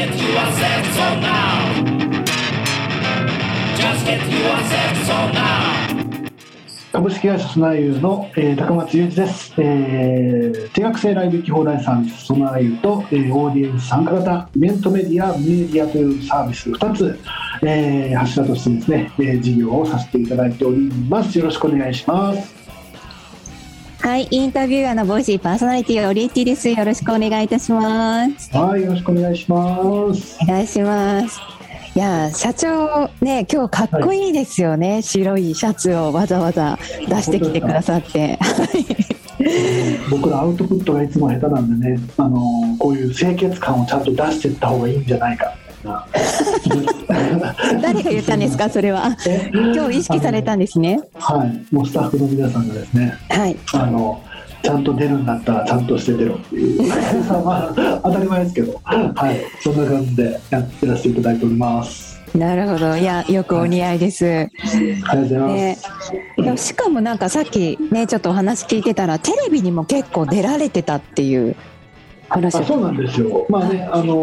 get yourself so now. Just get yourself so now. 株式会社ソナーユーの、えー高松友治です、えー定額制ライブ行き放題サービスソナーユーと、えーオーディエンス参加型イベントメディア Mudia というサービス2つ、えー柱としてですね、えー事業をさせていただいておりますよろしくお願いしますはい、インタビュアーの Voicy パーソナリティオリエティです。よろしくお願いいたします。はいよろしくお願いしますお願いします。いやー、社長ね、今日かっこいいですよね。白いシャツをわざわざ出してきてくださって。僕らアウトプットがいつも下手なんでね、あのーこういう清潔感をちゃんと出していった方がいいんじゃないか誰が言ったんですか、それは。え？今日意識されたんですね。はいもうスタッフの皆さんがですねはい。あのちゃんと出るんだったらちゃんとして出ろっていうまあ 当たり前ですけどはいそんな感じでやってらせていただいておりますなるほど。いや、よくお似合いです。ありがとうございます、ね、しかもなんかさっきねちょっとお話聞いてたらテレビにも結構出られてたっていう話をあそうなんですよ、まあねあの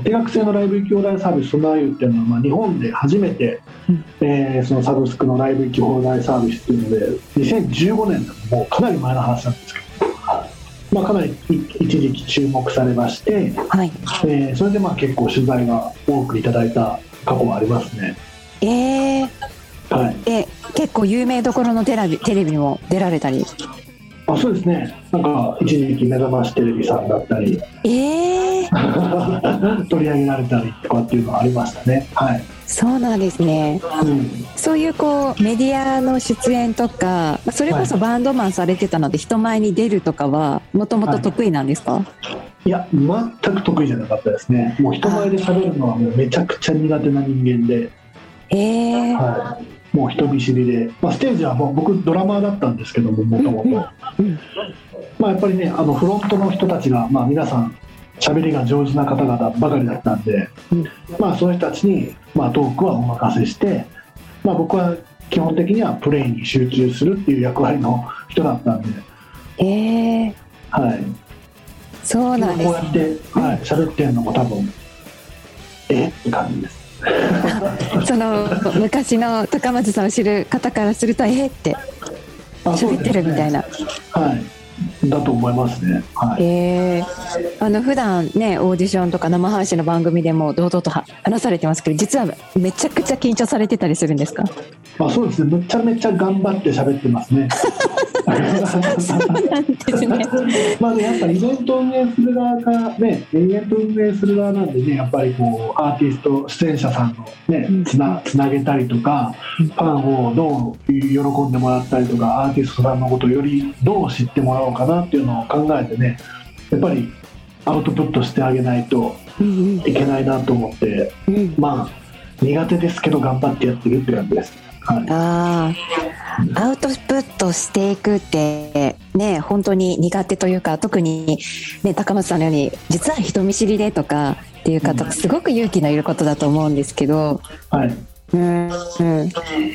ー定額制のライブ行き放題サービス、ソナーユーっていうのは、まあ、日本で初めて、うん。えーそのサブスクのライブ行き放題サービスっていうので、2015年のもうかなり前の話なんですけど、まあ、かなり一時期注目されまして、はい。えーそれでまあ結構取材が多くいただいた過去はありますね。えー、はい、で結構有名どころのテレビテレビにも出られたりあそうですね、なんか一時期、目覚ましテレビさんだったり、えー、取り上げられたりとかっていうのはありましたね。はい。そうなんですね。うん。そういうこうメディアの出演とかそれこそバンドマンされてたので人前に出るとかはもともと得意なんですか、いや、全く得意じゃなかったですね。もう人前で喋るのはもうめちゃくちゃ苦手な人間で、えー、はい、もう人見知りで、まあ、ステージはもう僕ドラマーだったんですけども、もともと。やっぱりね、あのフロントの人たちが、まあ皆さん、喋りが上手な方々ばかりだったんで、うん。まあそういう人たちに、まあ、トークはお任せして、まあ僕は基本的にはプレイに集中するっていう役割の人だったんで、え。ー、はい。そうなんですこうやって、はい、喋ってるのも多分、え？って感じです。その昔の高松さんを知る方からするとえーって喋ってるみたいな。はい。だと思いますね。はい。えー、あの普段ねオーディションとか生配信の番組でも堂々とは話されてますけど実はめちゃくちゃ緊張されてたりするんですか？まあそうですね。めちゃめちゃ頑張って喋ってますね。そうなんですね。まあね、やっぱイベント運営する側がね、イベント運営する側なんでね、やっぱりこうアーティスト、出演者さんのねうん、つなつなげたりとか、うん。ファンをどう喜んでもらったりとか、アーティストさんのことをよりどう知ってもらおうかなっていうのを考えてね、やっぱりアウトプットしてあげないとうんいけないなと思って、うんうん。まあ苦手ですけど頑張ってやってるって感じです。はい。ああアウトプットしていくってね本当に苦手というか特に、ね、高松さんのように実は人見知りでとかっていう方すごく勇気のいることだと思うんですけど、はい。うんうん、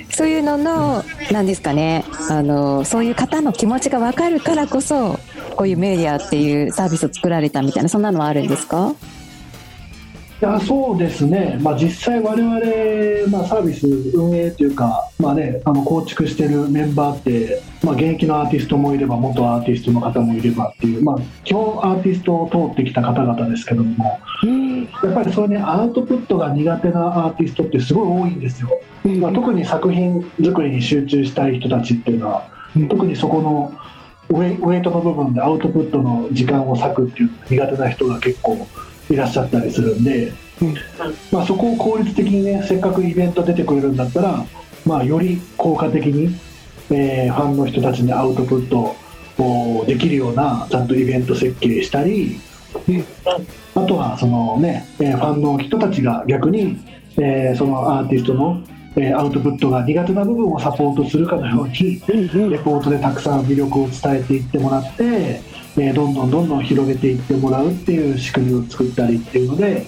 そういうののなんですかねあのそういう方の気持ちが分かるからこそこういうメディアっていうサービスを作られたみたいなそんなのはあるんですか？いやそうですね、まあ、実際、我々、まあ、サービス運営というか、まあね、あの構築しているメンバーって、まあ、現役のアーティストもいれば、元アーティストの方もいればっていう、まあ、基本アーティストを通ってきた方々ですけども、うん。やっぱりそういうね、アウトプットが苦手なアーティストってすごい多いんですよ。まあ、特に作品作りに集中したい人たちっていうのは、特にそこのウェイウェイトの部分でアウトプットの時間を割くっていう苦手な人が結構いらっしゃったりするんで、うん。まあ、そこを効率的にねせっかくイベント出てくれるんだったら、まあ、より効果的に、えーファンの人たちにアウトプットをできるようなちゃんとイベント設計したり、あとはそのね、えーファンの人たちが逆に、えーそのアーティストの、えーアウトプットが苦手な部分をサポートするかのようにレポートでたくさん魅力を伝えていってもらって、えーどんどんどんどん広げていってもらうっていう仕組みを作ったりっていうので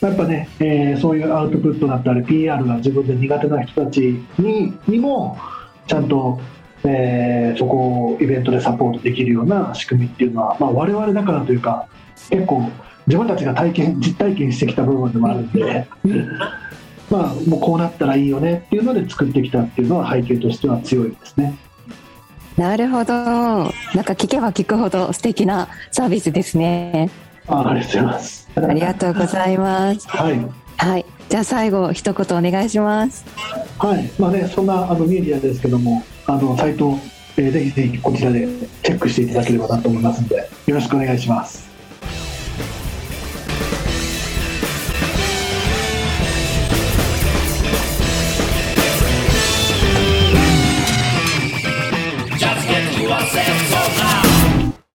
やっぱね、えーそういうアウトプットだったり PR が自分で苦手な人たちににもちゃんと、えーそこをイベントでサポートできるような仕組みっていうのは、まあ、我々だからというか結構自分たちが体験実体験してきた部分でもあるんで、まあもうこうなったらいいよねっていうので作ってきたっていうのは背景としては強いですね。なるほど。なんか聞けば聞くほど素敵なサービスですね。あありがとうございます。ありがとうございます。はい。はい。じゃあ最後一言お願いします。はい。まあね、そんなあのメディアですけども、あのサイト、えーぜひぜひこちらでチェックしていただければなと思いますので、よろしくお願いします。